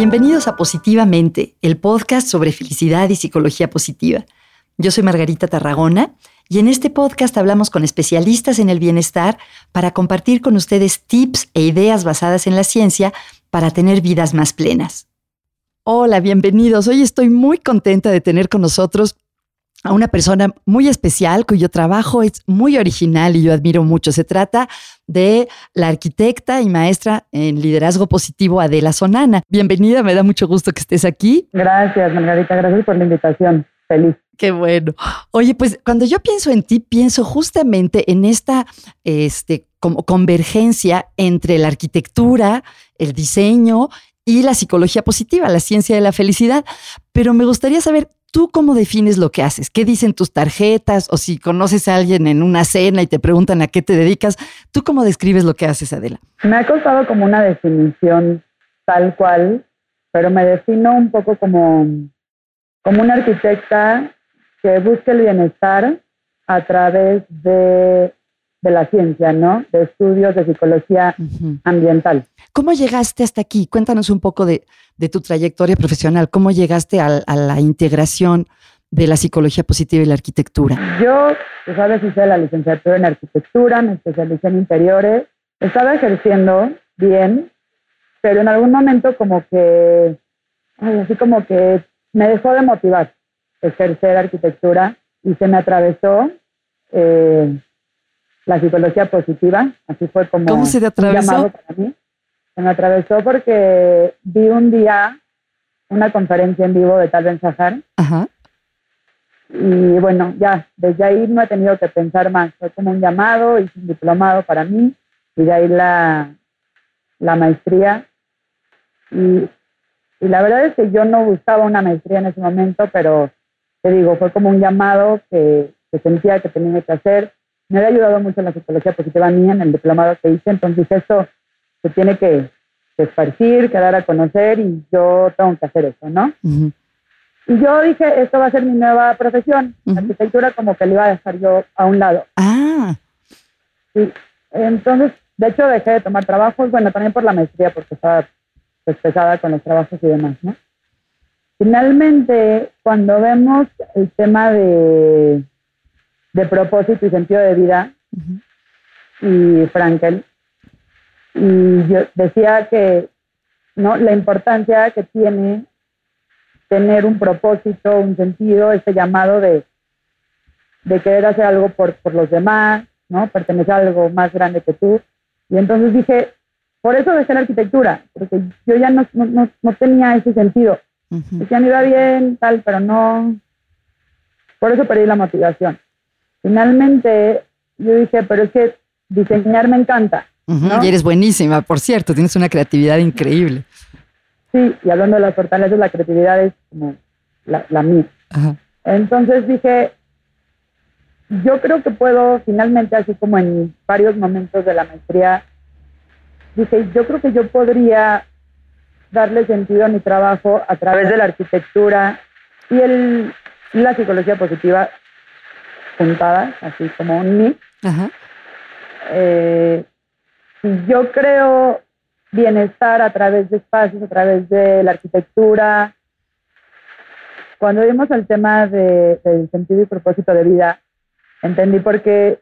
Bienvenidos a Positivamente, el podcast sobre felicidad y psicología positiva. Yo soy Margarita Tarragona y en este podcast hablamos con especialistas en el bienestar para compartir con ustedes tips e ideas basadas en la ciencia para tener vidas más plenas. Hola, bienvenidos. Hoy estoy muy contenta de tener con nosotros a una persona muy especial cuyo trabajo es muy original y yo admiro mucho. Se trata de la arquitecta y maestra en liderazgo positivo Adela Sonana. Bienvenida, me da mucho gusto que estés aquí. Gracias, Margarita, gracias por la invitación. Feliz. Qué bueno. Oye, pues cuando yo pienso en ti, pienso justamente en esta este, como convergencia entre la arquitectura, el diseño y la psicología positiva, la ciencia de la felicidad. Pero me gustaría saber ¿Tú cómo defines lo que haces? ¿Qué dicen tus tarjetas? O si conoces a alguien en una cena y te preguntan a qué te dedicas, ¿tú cómo describes lo que haces, Adela? Me ha costado como una definición tal cual, pero me defino un poco como, como una arquitecta que busca el bienestar a través de, la ciencia, ¿no? De estudios de psicología ambiental. ¿Cómo llegaste hasta aquí? Cuéntanos un poco de, tu trayectoria profesional. ¿Cómo llegaste a, la integración de la psicología positiva y la arquitectura? Yo, tú sabes, hice la licenciatura en arquitectura, me especialicé en interiores. Estaba ejerciendo bien, pero en algún momento como que, así como que me dejó de motivar ejercer arquitectura y se me atravesó eh, la psicología positiva. Así fue como ¿Cómo se te atravesó? para mí se me atravesó porque vi un día una conferencia en vivo de Tal Ben Sahar. Y bueno, ya, desde ahí no he tenido que pensar más. Fue como un llamado, y un diplomado para mí, y de ahí la, la maestría. Y, y la verdad es que yo no buscaba una maestría en ese momento, pero te digo, fue como un llamado que, que sentía que tenía que hacer. Me había ayudado mucho la psicología positiva a mí en el diplomado que hice, entonces eso se tiene que, esparcir, que dar a conocer y yo tengo que hacer eso, ¿no? Y yo dije, esto va a ser mi nueva profesión. La arquitectura como que le iba a dejar yo a un lado. Ah. Sí. Entonces, de hecho, dejé de tomar trabajos, bueno, también por la maestría, porque estaba pues, pesada con los trabajos y demás, ¿no? Finalmente, cuando vemos el tema de, de propósito y sentido de vida, y Frankel, y yo decía que no la importancia que tiene tener un propósito, un sentido, este llamado de, de querer hacer algo por, por los demás, ¿no? Pertenecer a algo más grande que tú. Y entonces dije, por eso dejé la arquitectura, porque yo ya no, no, no tenía ese sentido. Decía, me iba bien, tal, pero no. Por eso perdí la motivación. Finalmente, yo dije, pero es que diseñar me encanta. Y eres buenísima, por cierto, tienes una creatividad increíble. Sí, y hablando de las fortalezas, la creatividad es como la, la mía. Entonces dije, yo creo que puedo finalmente, así como en varios momentos de la maestría, dije, yo creo que yo podría darle sentido a mi trabajo a través de la arquitectura y el, la psicología positiva así como un mix. Eh, yo creo bienestar a través de espacios, a través de la arquitectura. Cuando vimos el tema de, del sentido y propósito de vida, entendí por qué,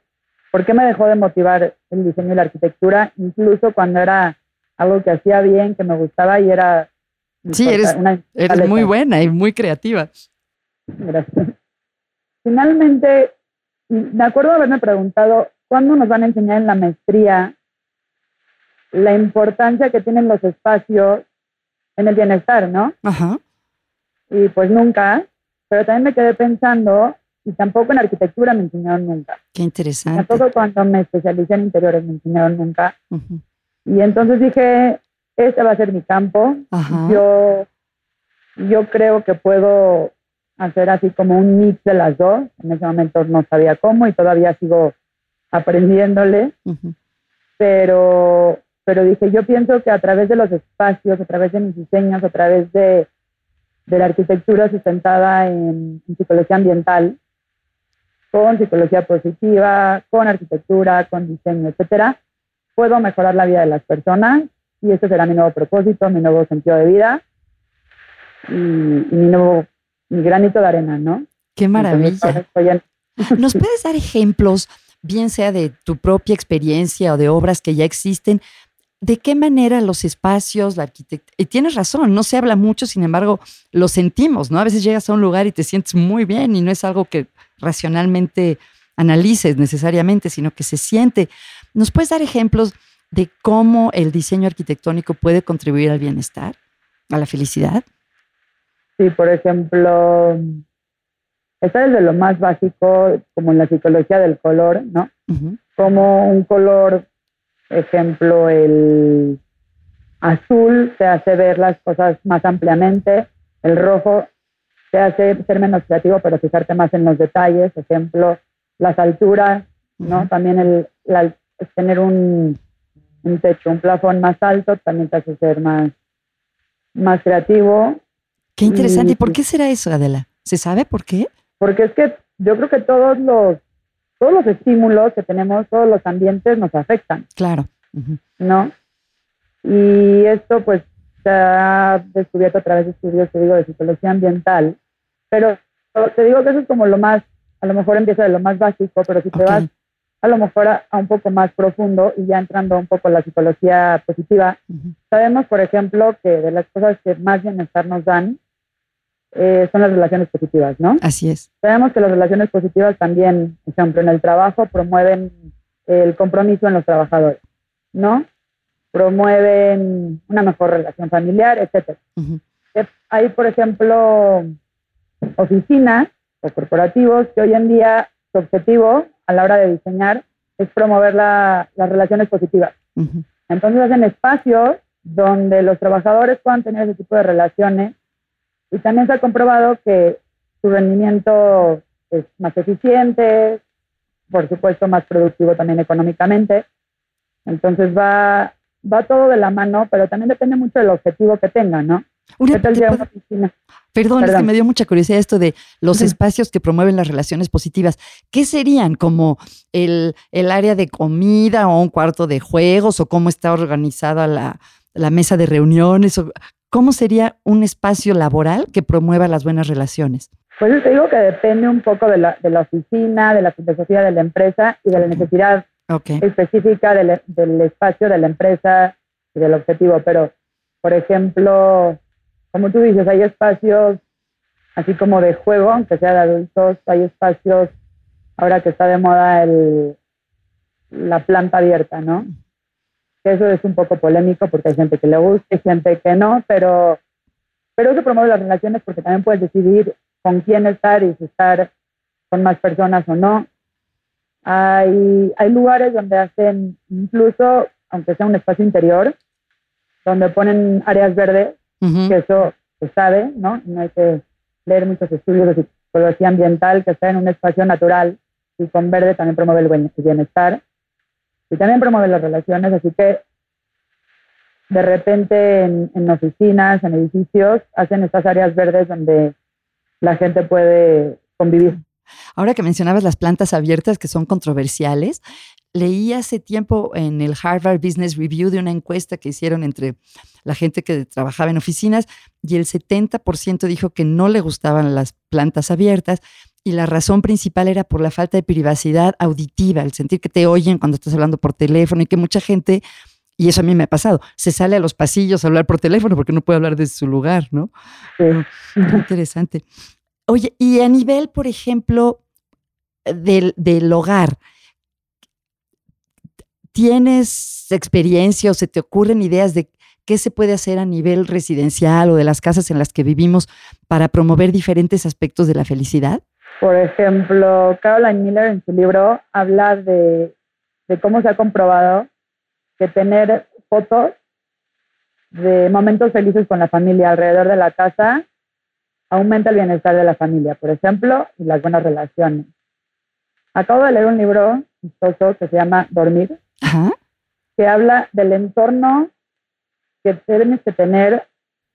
por qué me dejó de motivar el diseño y la arquitectura, incluso cuando era algo que hacía bien, que me gustaba y era... Sí, eres, eres muy buena y muy creativa. Gracias. Finalmente, me acuerdo haberme preguntado, ¿cuándo nos van a enseñar en la maestría la importancia que tienen los espacios en el bienestar, ¿no? Ajá. Y pues nunca, pero también me quedé pensando, y tampoco en arquitectura me enseñaron nunca. Qué interesante. Tampoco cuando me especialicé en interiores me enseñaron nunca. Y entonces dije, este va a ser mi campo. Yo, yo creo que puedo hacer así como un mix de las dos. En ese momento no sabía cómo y todavía sigo aprendiéndole. Pero pero dije, yo pienso que a través de los espacios, a través de mis diseños, a través de, la arquitectura sustentada en, psicología ambiental, con psicología positiva, con arquitectura, con diseño, etcétera, puedo mejorar la vida de las personas y este será mi nuevo propósito, mi nuevo sentido de vida y, mi nuevo, mi granito de arena, ¿no? Qué maravilla. ¿Nos puedes dar ejemplos, bien sea de tu propia experiencia o de obras que ya existen, ¿De qué manera los espacios, la arquitectura, y tienes razón, no se habla mucho, sin embargo, lo sentimos, ¿no? A veces llegas a un lugar y te sientes muy bien y no es algo que racionalmente analices necesariamente, sino que se siente. ¿Nos puedes dar ejemplos de cómo el diseño arquitectónico puede contribuir al bienestar, a la felicidad? Sí, por ejemplo, está desde lo más básico, como en la psicología del color, ¿no? Como un color ejemplo, el azul te hace ver las cosas más ampliamente, el rojo te hace ser menos creativo, pero fijarte más en los detalles, ejemplo, las alturas, ¿no? También el, tener un, un, techo, un plafón más alto, también te hace ser más, más creativo. Qué interesante. ¿Y por qué será eso, Adela? ¿Se sabe por qué? Porque es que yo creo que todos los todos los estímulos que tenemos, todos los ambientes nos afectan. Claro. ¿No? Y esto pues se ha descubierto a través de estudios, te digo, de psicología ambiental, pero te digo que eso es como lo más, a lo mejor empieza de lo más básico, pero si te vas a lo mejor a, un poco más profundo y ya entrando un poco en la psicología positiva, sabemos, por ejemplo, que de las cosas que más bienestar nos dan eh, son las relaciones positivas, ¿no? Así es. Sabemos que las relaciones positivas también, por ejemplo, en el trabajo promueven el compromiso en los trabajadores, ¿no? Promueven una mejor relación familiar, etc. Hay, por ejemplo, oficinas o corporativos que hoy en día su objetivo a la hora de diseñar es promover las relaciones positivas. Entonces hacen espacios donde los trabajadores puedan tener ese tipo de relaciones y también se ha comprobado que su rendimiento es más eficiente, por supuesto más productivo también económicamente. Entonces va, va todo de la mano, pero también depende mucho del objetivo que tenga, ¿no? Una, Perdón, es que me dio mucha curiosidad esto de los espacios que promueven las relaciones positivas. ¿Qué serían? ¿Como el, el, área de comida o un cuarto de juegos o cómo está organizada la, la mesa de reuniones? O, ¿Cómo sería un espacio laboral que promueva las buenas relaciones? Pues te digo que depende un poco de la, de la oficina, de la filosofía de la empresa y de la necesidad específica del, del, espacio de la empresa y del objetivo. Pero, por ejemplo, como tú dices, hay espacios así como de juego, aunque sea de adultos, hay espacios, ahora que está de moda el, la planta abierta, ¿no? Eso es un poco polémico porque hay gente que le gusta y gente que no, pero, pero eso promueve las relaciones porque también puedes decidir con quién estar y si estar con más personas o no. Hay, hay lugares donde hacen, incluso, aunque sea un espacio interior, donde ponen áreas verdes, que eso se sabe, ¿no? No hay que leer muchos estudios de psicología ambiental, que está en un espacio natural y con verde también promueve el bienestar y también promueve las relaciones, así que de repente en, oficinas, en edificios, hacen estas áreas verdes donde la gente puede convivir. Ahora que mencionabas las plantas abiertas que son controversiales, leí hace tiempo en el Harvard Business Review de una encuesta que hicieron entre la gente que trabajaba en oficinas y el 70% dijo que no le gustaban las plantas abiertas y la razón principal era por la falta de privacidad auditiva, el sentir que te oyen cuando estás hablando por teléfono y que mucha gente, y eso a mí me ha pasado, se sale a los pasillos a hablar por teléfono porque no puede hablar desde su lugar, ¿no? Sí. Interesante. Oye, y a nivel, por ejemplo, del, del hogar, ¿tienes experiencia o se te ocurren ideas de qué se puede hacer a nivel residencial o de las casas en las que vivimos para promover diferentes aspectos de la felicidad? Por ejemplo, Caroline Miller en su libro habla de, cómo se ha comprobado que tener fotos de momentos felices con la familia alrededor de la casa aumenta el bienestar de la familia, por ejemplo, y las buenas relaciones. Acabo de leer un libro que se llama Dormir, que habla del entorno que tienes que tener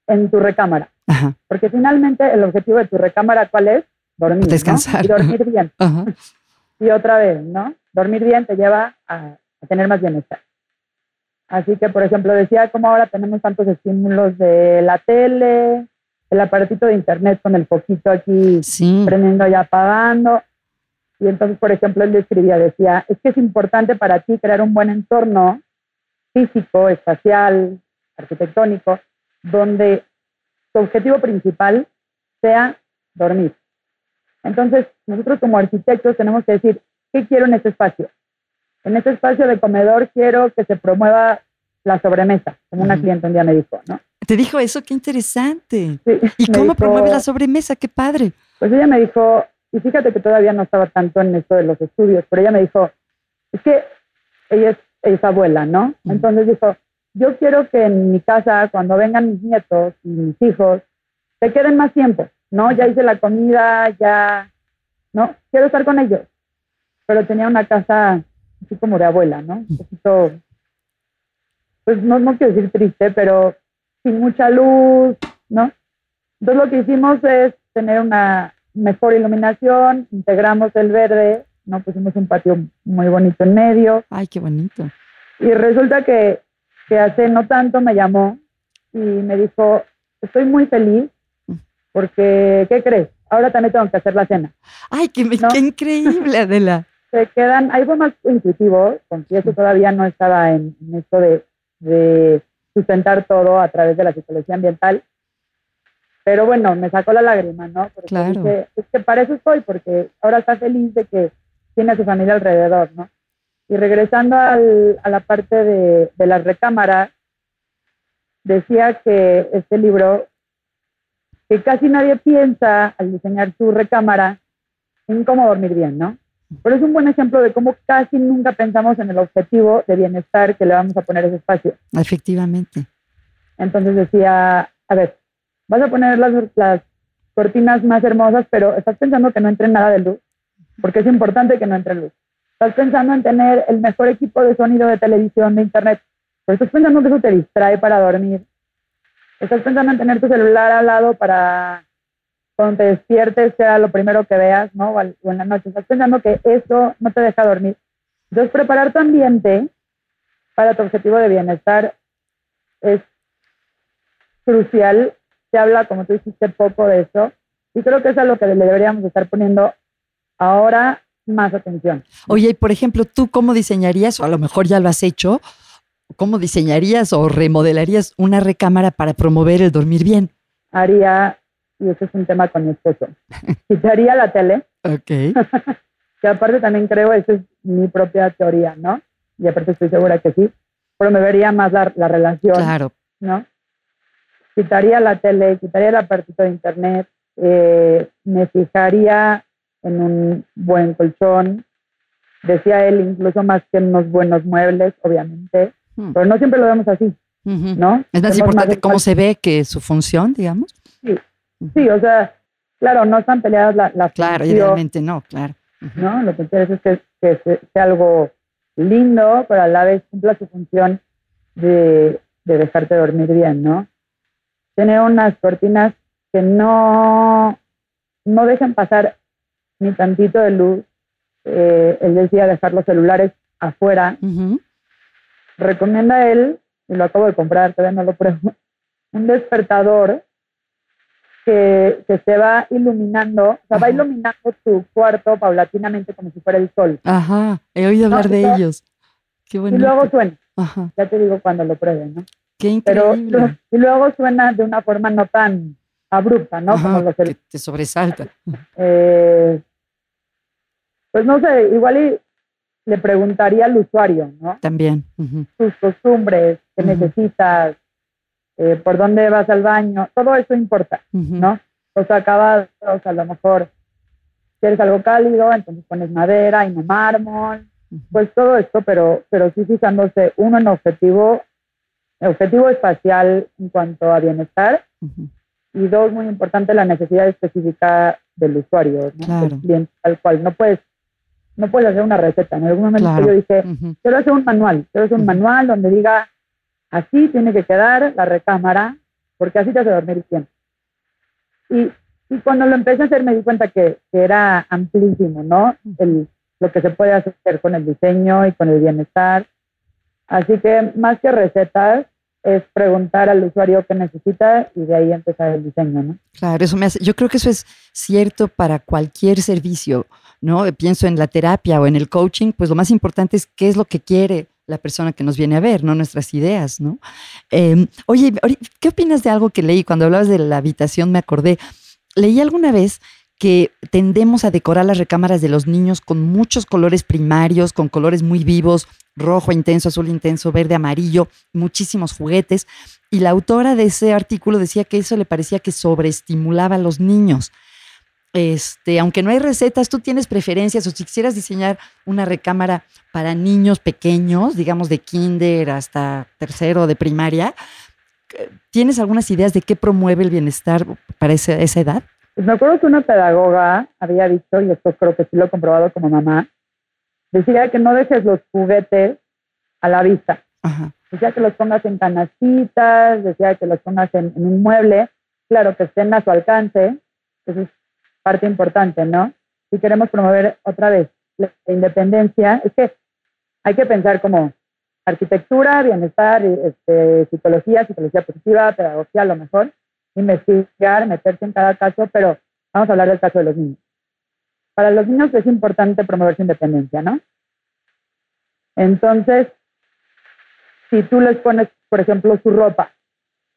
en tu recámara. Porque finalmente el objetivo de tu recámara, ¿cuál es? Dormir. Descansar. Y dormir bien. Y otra vez, ¿no? Dormir bien te lleva a, tener más bienestar. Así que, por ejemplo, decía cómo ahora tenemos tantos estímulos de la tele, el aparatito de internet con el foquito aquí prendiendo y apagando. Y entonces, por ejemplo, él le escribía, decía, es que es importante para ti crear un buen entorno físico, espacial, arquitectónico, donde tu objetivo principal sea dormir. Entonces, nosotros como arquitectos tenemos que decir, ¿qué quiero en este espacio? En este espacio de comedor quiero que se promueva la sobremesa, como una cliente un día me dijo, ¿no? Te dijo eso, qué interesante. ¿Y cómo promueve la sobremesa? Qué padre. Pues ella me dijo, y fíjate que todavía no estaba tanto en esto de los estudios, pero ella me dijo, es que ella es, abuela, ¿no? Entonces dijo, yo quiero que en mi casa, cuando vengan mis nietos y mis hijos, se queden más tiempo, ¿no? Ya hice la comida, ya, ¿no? Quiero estar con ellos. Pero tenía una casa así como de abuela, ¿no? Un poquito, pues no, no quiero decir triste, pero sin mucha luz, ¿no? Entonces lo que hicimos es tener una mejor iluminación, integramos el verde, ¿no? Pusimos un patio muy bonito en medio. Ay, qué bonito. Y resulta que, que hace no tanto me llamó y me dijo, estoy muy feliz porque, ¿qué crees? Ahora también tengo que hacer la cena. Ay, qué, qué increíble, Adela. Se quedan, algo más intuitivo, eso todavía no estaba en, esto de, de sustentar todo a través de la psicología ambiental. Pero bueno, me sacó la lágrima, ¿no? Porque claro. es que para eso estoy, porque ahora está feliz de que tiene a su familia alrededor, ¿no? Y regresando al, a la parte de, de las recámaras, decía que este libro, que casi nadie piensa al diseñar su recámara en cómo dormir bien, ¿no? Pero es un buen ejemplo de cómo casi nunca pensamos en el objetivo de bienestar que le vamos a poner a ese espacio. Efectivamente. Entonces decía, a ver, vas a poner las, las cortinas más hermosas, pero estás pensando que no entre nada de luz, porque es importante que no entre luz. Estás pensando en tener el mejor equipo de sonido de televisión, de internet, pero estás pensando que eso te distrae para dormir. Estás pensando en tener tu celular al lado para cuando te despiertes sea lo primero que veas, ¿no? O, en la noche. Estás pensando que eso no te deja dormir. Entonces, preparar tu ambiente para tu objetivo de bienestar es crucial. Se habla, como tú dijiste, poco de eso. Y creo que es a lo que le deberíamos estar poniendo ahora más atención. Oye, y por ejemplo, ¿tú cómo diseñarías, o a lo mejor ya lo has hecho, cómo diseñarías o remodelarías una recámara para promover el dormir bien? Haría y ese es un tema con mi esposo. Quitaría la tele. Ok. que aparte también creo, esa es mi propia teoría, ¿no? Y aparte estoy segura que sí, pero me vería más la, la relación. Claro. ¿No? Quitaría la tele, quitaría la partita de internet, eh, me fijaría en un buen colchón, decía él, incluso más que en unos buenos muebles, obviamente, hmm. pero no siempre lo vemos así, ¿no? Es más importante cómo se ve que su función, digamos. Sí, Sí, o sea, claro, no están peleadas las la Claro, idealmente no, claro. ¿no? Lo que interesa es que, sea algo lindo, pero a la vez cumpla su función de, dejarte dormir bien, ¿no? Tener unas cortinas que no, no dejen pasar ni tantito de luz. Eh, él decía dejar los celulares afuera. Recomienda él, y lo acabo de comprar, todavía no lo pruebo, un despertador que, se va iluminando, o sea, va iluminando tu cuarto paulatinamente como si fuera el sol. Ajá, he oído hablar de ellos. Qué bonito. Y luego suena. Ajá. Ya te digo cuando lo prueben, ¿no? Qué increíble. Pero, y luego suena de una forma no tan abrupta, ¿no? como los que te sobresalta. Eh, pues no sé, igual y le preguntaría al usuario, ¿no? También. Sus costumbres, qué necesitas, eh, por dónde vas al baño, todo eso importa, ¿no? Los acabados, a lo mejor quieres algo cálido, entonces pones madera y no mármol, pues todo esto, pero, pero sí fijándose uno en objetivo, objetivo espacial en cuanto a bienestar, y dos, muy importante, la necesidad específica del usuario, ¿no? del cliente, tal cual. No puedes, no puedes hacer una receta. En algún momento yo dije, quiero hacer un manual, quiero hacer un manual donde diga Así tiene que quedar la recámara, porque así te hace dormir bien. Y, y cuando lo empecé a hacer me di cuenta que, era amplísimo, ¿no? El, lo que se puede hacer con el diseño y con el bienestar. Así que más que recetas, es preguntar al usuario qué necesita y de ahí empezar el diseño, ¿no? Claro, eso me hace, yo creo que eso es cierto para cualquier servicio, ¿no? Pienso en la terapia o en el coaching, pues lo más importante es qué es lo que quiere la persona que nos viene a ver, no nuestras ideas, ¿no? Em, oye, ¿qué opinas de algo que leí cuando hablabas de la habitación? Me acordé, leí alguna vez que tendemos a decorar las recámaras de los niños con muchos colores primarios, con colores muy vivos, rojo intenso, azul intenso, verde, amarillo, muchísimos juguetes. Y la autora de ese artículo decía que eso le parecía que sobreestimulaba a los niños. Este, aunque no hay recetas, tú tienes preferencias o si quisieras diseñar una recámara para niños pequeños, digamos de kinder hasta tercero de primaria, ¿tienes algunas ideas de qué promueve el bienestar para esa, esa edad? Pues me acuerdo que una pedagoga había dicho, y esto creo que sí lo he comprobado como mamá, decía que no dejes los juguetes a la vista. Decía que los pongas en canastitas, decía que los pongas en, un mueble, claro, que estén a su alcance, eso es parte importante, ¿no? Si queremos promover otra vez la independencia, es que hay que pensar como arquitectura, bienestar, este, psicología, psicología positiva, pedagogía, a lo mejor, investigar, meterse en cada caso, pero vamos a hablar del caso de los niños. Para los niños es importante promover su independencia, ¿no? Entonces, si tú les pones, por ejemplo, su ropa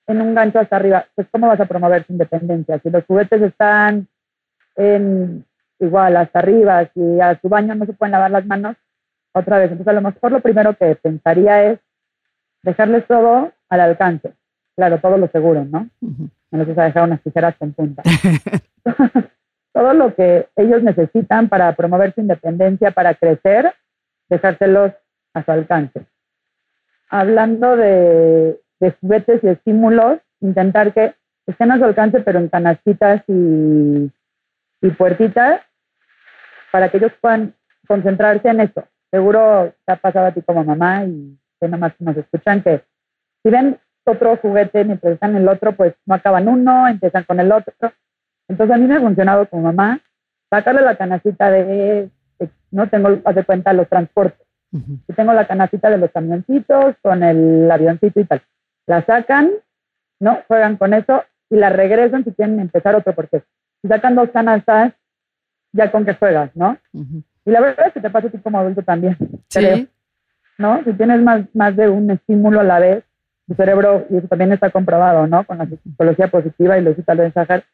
en un gancho hasta arriba, pues ¿cómo vas a promover su independencia? Si los juguetes están en igual hasta arriba, si a su baño no se pueden lavar las manos, otra vez. Entonces, a lo mejor lo primero que pensaría es dejarles todo al alcance. Claro, todo lo seguro, ¿no? No les vas a dejar unas tijeras con punta. todo lo que ellos necesitan para promover su independencia, para crecer, dejárselos a su alcance. Hablando de, juguetes y estímulos, intentar que estén a su alcance, pero en canastitas y, y puertitas, para que ellos puedan concentrarse en eso. Seguro te ha pasado a ti como mamá y que nomás nos escuchan que si ven otro juguete mientras están en el otro, pues no acaban uno, empiezan con el otro. Entonces a mí me ha funcionado como mamá sacarle la canacita de, no tengo, hace cuenta, los transportes. y tengo la canacita de los camioncitos con el avioncito y tal. La sacan, ¿no? Juegan con eso y la regresan si quieren empezar otro, porque si sacan dos canastas, ya con que juegas, ¿no? Y la verdad es que te pasa a ti como adulto también. Sí. ¿No? Si tienes más, más de un estímulo a la vez, tu cerebro, y eso también está comprobado, ¿no? Con la psicología positiva y lo de Sahar,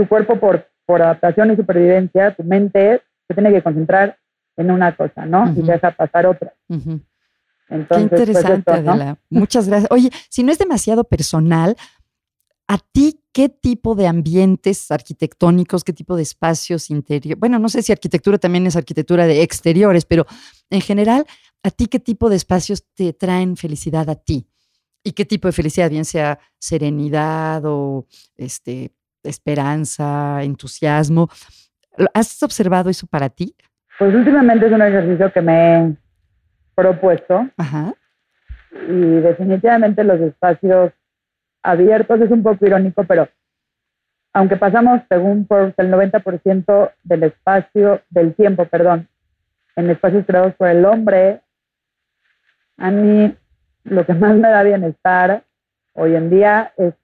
tu cuerpo por, por adaptación y supervivencia, tu mente se tiene que concentrar en una cosa, ¿no? Y deja pasar otra. Entonces, Qué pues, interesante, Adela. Muchas gracias. Oye, si no es demasiado personal, ¿a ti qué tipo de ambientes arquitectónicos, qué tipo de espacios interiores? Bueno, no sé si arquitectura también es arquitectura de exteriores, pero en general, ¿a ti qué tipo de espacios te traen felicidad a ti? ¿Y qué tipo de felicidad? Bien sea serenidad o este, esperanza, entusiasmo. ¿Has observado eso para ti? Pues últimamente es un ejercicio que me he propuesto. Ajá. Y definitivamente los espacios abiertos es un poco irónico, pero aunque pasamos según por el 90% del espacio, del tiempo, perdón, en espacios creados por el hombre, a mí lo que más me da bienestar hoy en día es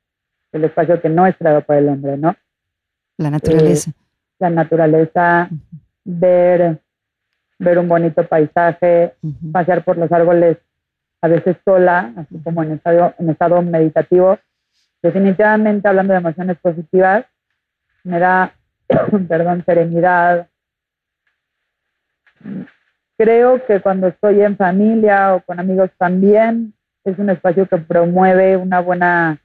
el espacio que no es creado por el hombre, ¿no? La naturaleza. Eh, la naturaleza, ver, ver un bonito paisaje, pasear por los árboles a veces sola, así como en estado, en estado meditativo. Definitivamente, hablando de emociones positivas, me da, perdón, serenidad. Creo que cuando estoy en familia o con amigos también, es un espacio que promueve una buena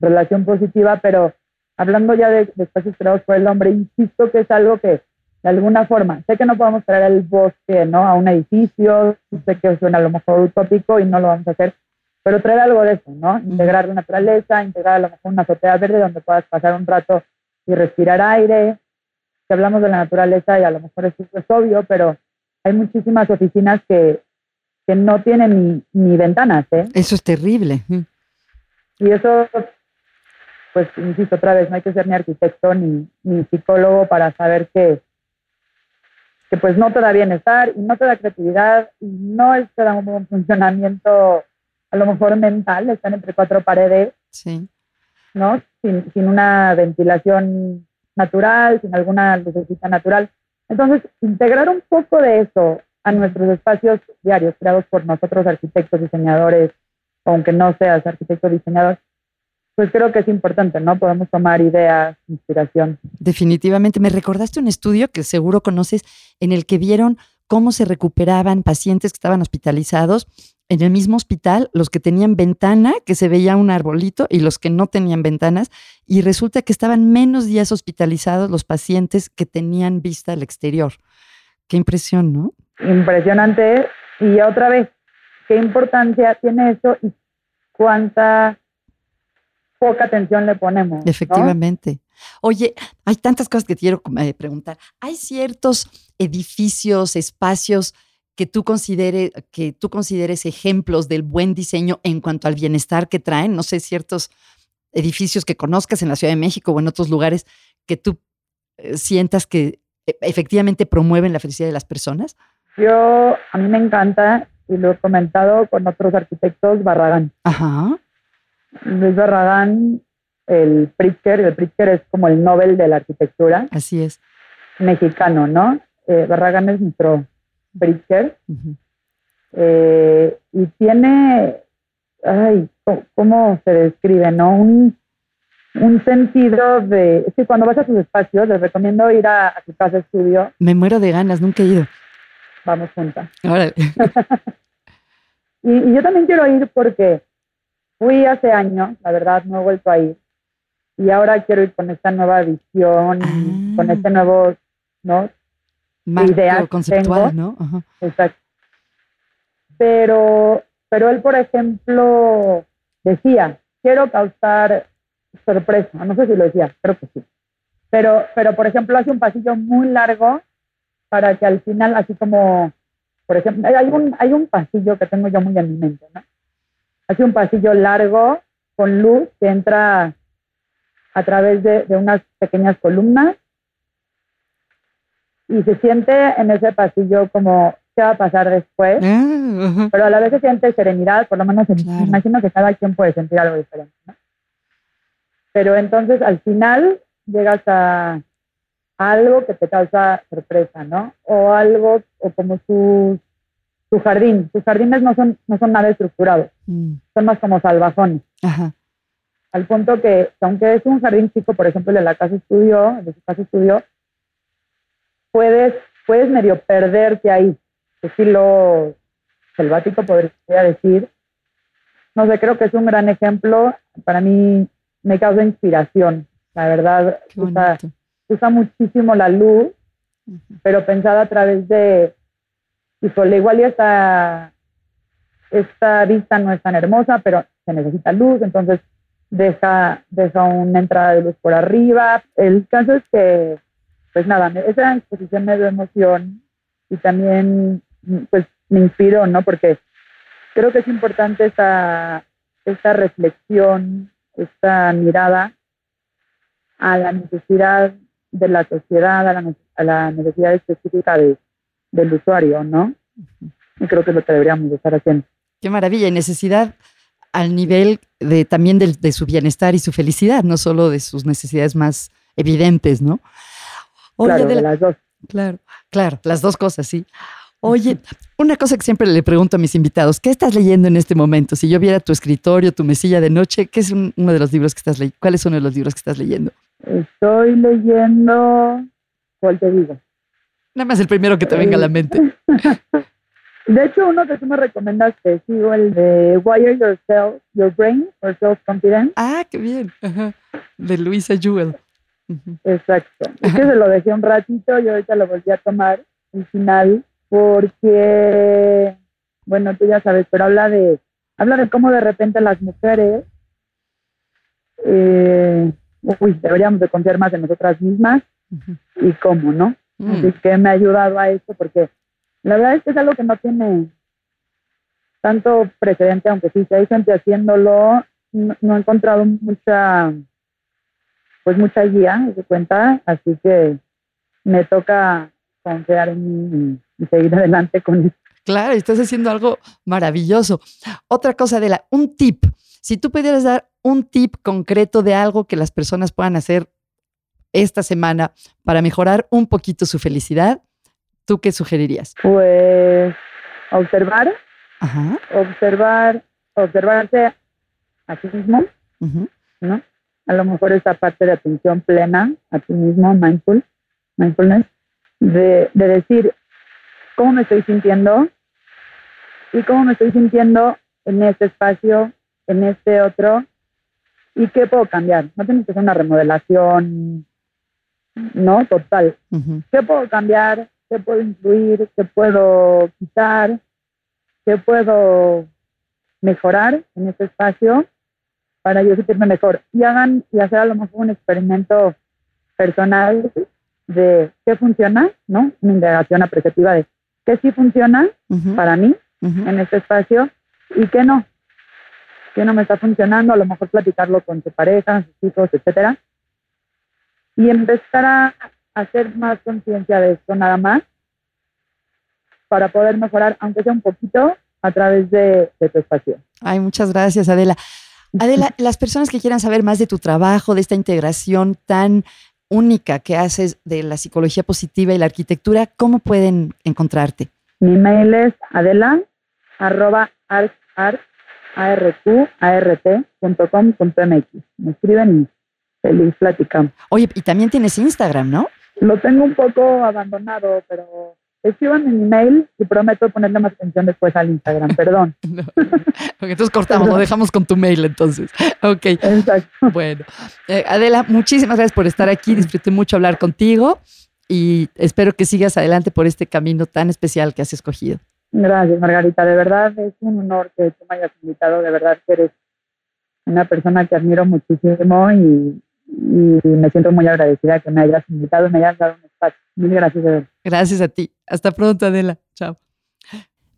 relación positiva, pero hablando ya de, espacios creados por el hombre, insisto que es algo que de alguna forma, sé que no podemos traer el bosque ¿no? a un edificio, sé que suena a lo mejor utópico y no lo vamos a hacer, pero traer algo de eso, ¿no? Integrar la naturaleza, integrar a lo mejor una azotea verde donde puedas pasar un rato y respirar aire. Si hablamos de la naturaleza y a lo mejor eso es obvio, pero hay muchísimas oficinas que, que no tienen ni, ni ventanas, ¿eh? Eso es terrible. Y eso pues insisto otra vez, no hay que ser ni arquitecto ni, ni psicólogo para saber que, que pues no te da bienestar y no te da creatividad y no te da un buen funcionamiento a lo mejor mental, están entre cuatro paredes, sí. ¿no? Sin, sin una ventilación natural, sin alguna lucecita natural. Entonces, integrar un poco de eso a nuestros espacios diarios creados por nosotros arquitectos, diseñadores, aunque no seas arquitecto diseñador, pues creo que es importante, ¿no? Podemos tomar ideas, inspiración. Definitivamente. Me recordaste un estudio que seguro conoces en el que vieron cómo se recuperaban pacientes que estaban hospitalizados en el mismo hospital, los que tenían ventana, que se veía un arbolito, y los que no tenían ventanas, y resulta que estaban menos días hospitalizados los pacientes que tenían vista al exterior. Qué impresión, ¿no? Impresionante. Y otra vez, ¿qué importancia tiene eso y cuánta poca atención le ponemos? Efectivamente. Oye, hay tantas cosas que quiero eh, preguntar. ¿Hay ciertos edificios, espacios que tú, considere, que tú consideres ejemplos del buen diseño en cuanto al bienestar que traen? No sé, ciertos edificios que conozcas en la Ciudad de México o en otros lugares que tú eh, sientas que e, efectivamente promueven la felicidad de las personas. Yo, a mí me encanta, y lo he comentado con otros arquitectos, Barragán. Ajá. Luis Barragán, el Pritzker, el Pritzker es como el Nobel de la arquitectura. Así es. Mexicano, ¿no? Eh, Barragán es nuestro Pritzker. Eh, y tiene, ay, ¿cómo se describe, no? Un, un sentido de, es que cuando vas a sus espacios, les recomiendo ir a, su casa estudio. Me muero de ganas, nunca he ido. Vamos juntas. y, y yo también quiero ir porque Fui hace años, la verdad, no he vuelto a ir. Y ahora quiero ir con esta nueva visión, ah. con este nuevo, ¿no? Marco conceptual, ¿no? Exacto. Pero, pero él, por ejemplo, decía, quiero causar sorpresa. No sé si lo decía, creo que sí. Pero, pero, por ejemplo, hace un pasillo muy largo para que al final, así como, por ejemplo, hay un, hay un pasillo que tengo yo muy en mi mente, ¿no? Hace un pasillo largo con luz que entra a través de, unas pequeñas columnas y se siente en ese pasillo como qué va a pasar después, ah, pero a la vez se siente serenidad, por lo menos imagino que cada quien puede sentir algo diferente. Pero entonces al final llegas a, algo que te causa sorpresa, ¿no? O algo, o como sus su jardín. Sus jardines no son, no son nada estructurados, mm. son más como salvajones. Al punto que, aunque es un jardín chico, por ejemplo, de la casa estudio, de su casa estudio, puedes, puedes medio perderte ahí. Estilo selvático, podría decir. No sé, creo que es un gran ejemplo. Para mí me causa inspiración. La verdad, usa, usa, muchísimo la luz, pero pensada a través de híjole, igual ya esta, esta vista no es tan hermosa, pero se necesita luz, entonces deja, deja una entrada de luz por arriba. El caso es que, pues nada, esa exposición me dio emoción y también pues me inspiró, ¿no? Porque creo que es importante esta, esta reflexión, esta mirada a la necesidad de la sociedad, a la, a la necesidad específica de, del usuario, ¿no? Y creo que es lo que deberíamos estar haciendo. Qué maravilla, y necesidad al nivel de también de, su bienestar y su felicidad, no solo de sus necesidades más evidentes, ¿no? claro, de, las dos. Claro, claro, las dos cosas, sí. Oye, una cosa que siempre le pregunto a mis invitados, ¿qué estás leyendo en este momento? Si yo viera tu escritorio, tu mesilla de noche, ¿qué es uno de los libros que estás leyendo? ¿Cuáles son los libros que estás leyendo? Estoy leyendo, ¿cuál te digo? Nada más el primero que te venga a la mente. De hecho, uno que tú me recomendaste, sigo el de Wire Yourself, Your Brain for Self-Confidence. Ah, qué bien. De Luisa Jewell. Exacto. Es que se lo dejé un ratito y ahorita lo volví a tomar al final porque, bueno, tú ya sabes, pero habla de, habla de cómo de repente las mujeres, eh, uy, deberíamos de confiar más en nosotras mismas y cómo, ¿no? Así mm. que me ha ayudado a eso porque la verdad es que es algo que no tiene tanto precedente, aunque sí, si hay gente haciéndolo, no, he encontrado mucha, pues mucha guía, de cuenta, así que me toca confiar en mí y, seguir adelante con eso. Claro, estás haciendo algo maravilloso. Otra cosa, Adela, un tip. Si tú pudieras dar un tip concreto de algo que las personas puedan hacer esta semana para mejorar un poquito su felicidad, ¿tú qué sugerirías? Pues observar, observar, observarse a sí mismo, ¿no? A lo mejor esa parte de atención plena a ti mismo, mindful, mindfulness, de, de decir cómo me estoy sintiendo y cómo me estoy sintiendo en este espacio, en este otro, y qué puedo cambiar. No tiene que ser una remodelación, no, total. ¿Qué puedo cambiar? ¿Qué puedo incluir? ¿Qué puedo quitar? ¿Qué puedo mejorar en este espacio para yo sentirme mejor? Y hagan y hacer a lo mejor un experimento personal de qué funciona, ¿no? Una integración apreciativa de qué sí funciona para mí en este espacio y qué no. qué no me está funcionando, a lo mejor platicarlo con tu pareja, sus hijos, etcétera. Y empezar a hacer más conciencia de esto nada más para poder mejorar, aunque sea un poquito, a través de, tu espacio. Ay, muchas gracias, Adela. Adela, las personas que quieran saber más de tu trabajo, de esta integración tan única que haces de la psicología positiva y la arquitectura, ¿cómo pueden encontrarte? Mi mail es adela arroba Me escriben y feliz platicamos. Oye, y también tienes Instagram, ¿no? Lo tengo un poco abandonado, pero escriban en mi mail y prometo ponerle más atención después al Instagram, perdón. entonces cortamos, lo dejamos con tu mail entonces. Ok. Exacto. Bueno, eh, Adela, muchísimas gracias por estar aquí, disfruté mucho hablar contigo y espero que sigas adelante por este camino tan especial que has escogido. Gracias, Margarita. De verdad es un honor que tú me hayas invitado. De verdad que eres una persona que admiro muchísimo y, y me siento muy agradecida que me hayas invitado y me hayas dado un espacio. Mil gracias, de Gracias a ti. Hasta pronto, Adela. Chao.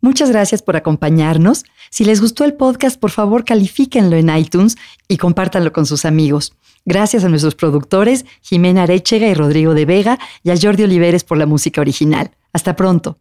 Muchas gracias por acompañarnos. Si les gustó el podcast, por favor califíquenlo en iTunes y compártanlo con sus amigos. Gracias a nuestros productores, Jimena Arechega y Rodrigo de Vega, y a Jordi Oliveres por la música original. Hasta pronto.